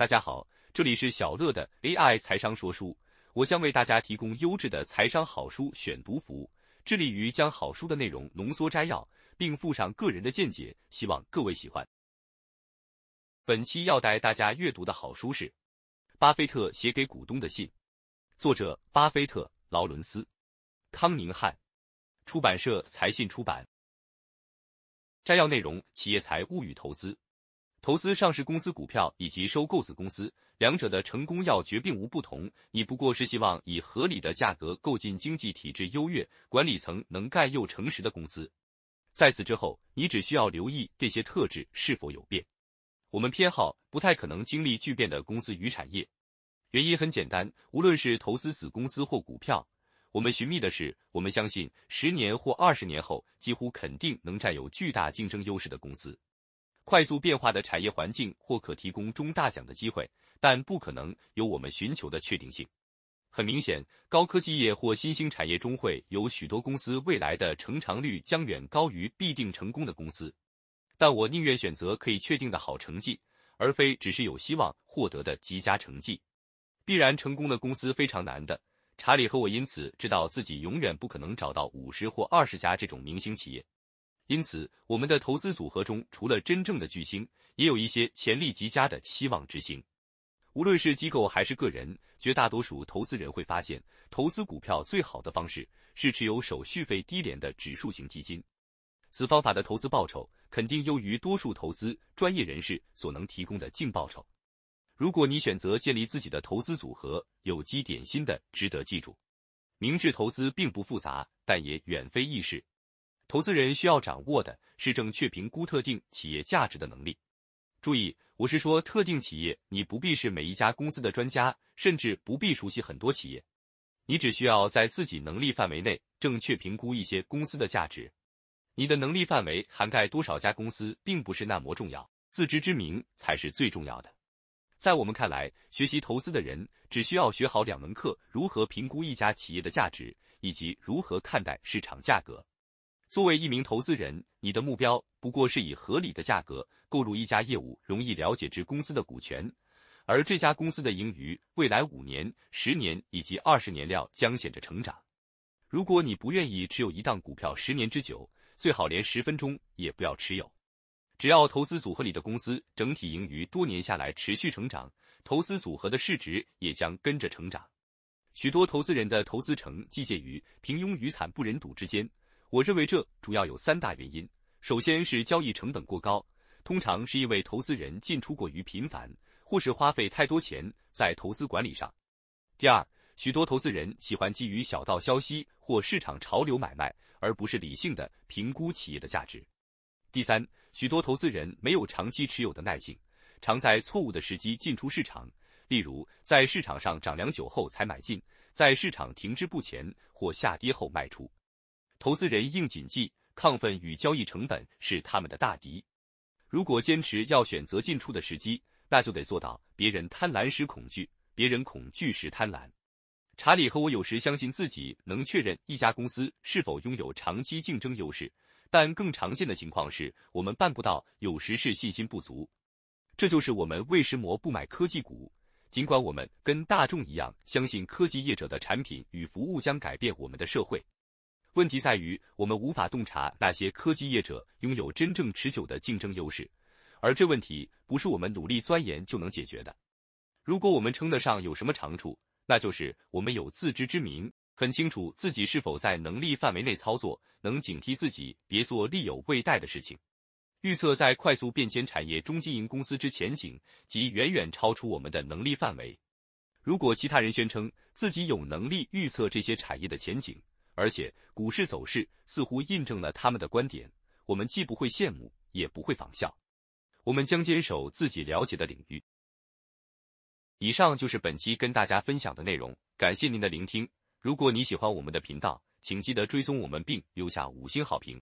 大家好，这里是小乐的 AI 财商说书，我将为大家提供优质的财商好书选读服务，致力于将好书的内容浓缩摘要，并附上个人的见解，希望各位喜欢。本期要带大家阅读的好书是《巴菲特写给股东的信》，作者巴菲特、劳伦斯、康宁汉，出版社财信出版。摘要内容：企业财务与投资。投资上市公司股票以及收购子公司，两者的成功要诀并无不同。你不过是希望以合理的价格购进经济体制优越、管理层能干又诚实的公司。在此之后，你只需要留意这些特质是否有变。我们偏好不太可能经历巨变的公司与产业，原因很简单：无论是投资子公司或股票，我们寻觅的是我们相信十年或二十年后几乎肯定能占有巨大竞争优势的公司。快速变化的产业环境或可提供中大奖的机会，但不可能有我们寻求的确定性。很明显，高科技业或新兴产业中会有许多公司未来的成长率将远高于必定成功的公司。但我宁愿选择可以确定的好成绩，而非只是有希望获得的极佳成绩。必然成功的公司非常难的。查理和我因此知道自己永远不可能找到五十或二十家这种明星企业。因此，我们的投资组合中，除了真正的巨星，也有一些潜力极佳的希望之星。无论是机构还是个人，绝大多数投资人会发现，投资股票最好的方式是持有手续费低廉的指数型基金。此方法的投资报酬肯定优于多数投资专业人士所能提供的净报酬。如果你选择建立自己的投资组合，有机点心的值得记住：明智投资并不复杂，但也远非易事。投资人需要掌握的是正确评估特定企业价值的能力。注意，我是说特定企业，你不必是每一家公司的专家，甚至不必熟悉很多企业。你只需要在自己能力范围内正确评估一些公司的价值。你的能力范围涵盖多少家公司，并不是那么重要，自知之明才是最重要的。在我们看来，学习投资的人只需要学好两门课：如何评估一家企业的价值，以及如何看待市场价格。作为一名投资人，你的目标不过是以合理的价格购入一家业务容易了解之公司的股权，而这家公司的盈余未来五年、十年以及二十年料将显着成长。如果你不愿意持有一档股票十年之久，最好连十分钟也不要持有。只要投资组合里的公司整体盈余多年下来持续成长，投资组合的市值也将跟着成长。许多投资人的投资成绩介于平庸与惨不忍睹之间。我认为这主要有三大原因：首先是交易成本过高，通常是因为投资人进出过于频繁，或是花费太多钱在投资管理上；第二，许多投资人喜欢基于小道消息或市场潮流买卖，而不是理性的评估企业的价值；第三，许多投资人没有长期持有的耐性，常在错误的时机进出市场，例如在市场上涨良久后才买进，在市场停滞不前或下跌后卖出。投资人应谨记，亢奋与交易成本是他们的大敌。如果坚持要选择进出的时机，那就得做到别人贪婪时恐惧，别人恐惧时贪婪。查理和我有时相信自己能确认一家公司是否拥有长期竞争优势，但更常见的情况是我们办不到，有时是信心不足。这就是我们为什么不买科技股，尽管我们跟大众一样相信科技业者的产品与服务将改变我们的社会。问题在于，我们无法洞察那些科技业者拥有真正持久的竞争优势，而这问题不是我们努力钻研就能解决的。如果我们称得上有什么长处，那就是我们有自知之明，很清楚自己是否在能力范围内操作，能警惕自己别做力有未逮的事情。预测在快速变迁产业中经营公司之前景，即远远超出我们的能力范围。如果其他人宣称自己有能力预测这些产业的前景，而且股市走势似乎印证了他们的观点，我们既不会羡慕，也不会仿效。我们将坚守自己了解的领域。以上就是本期跟大家分享的内容，感谢您的聆听。如果你喜欢我们的频道，请记得追踪我们并留下五星好评。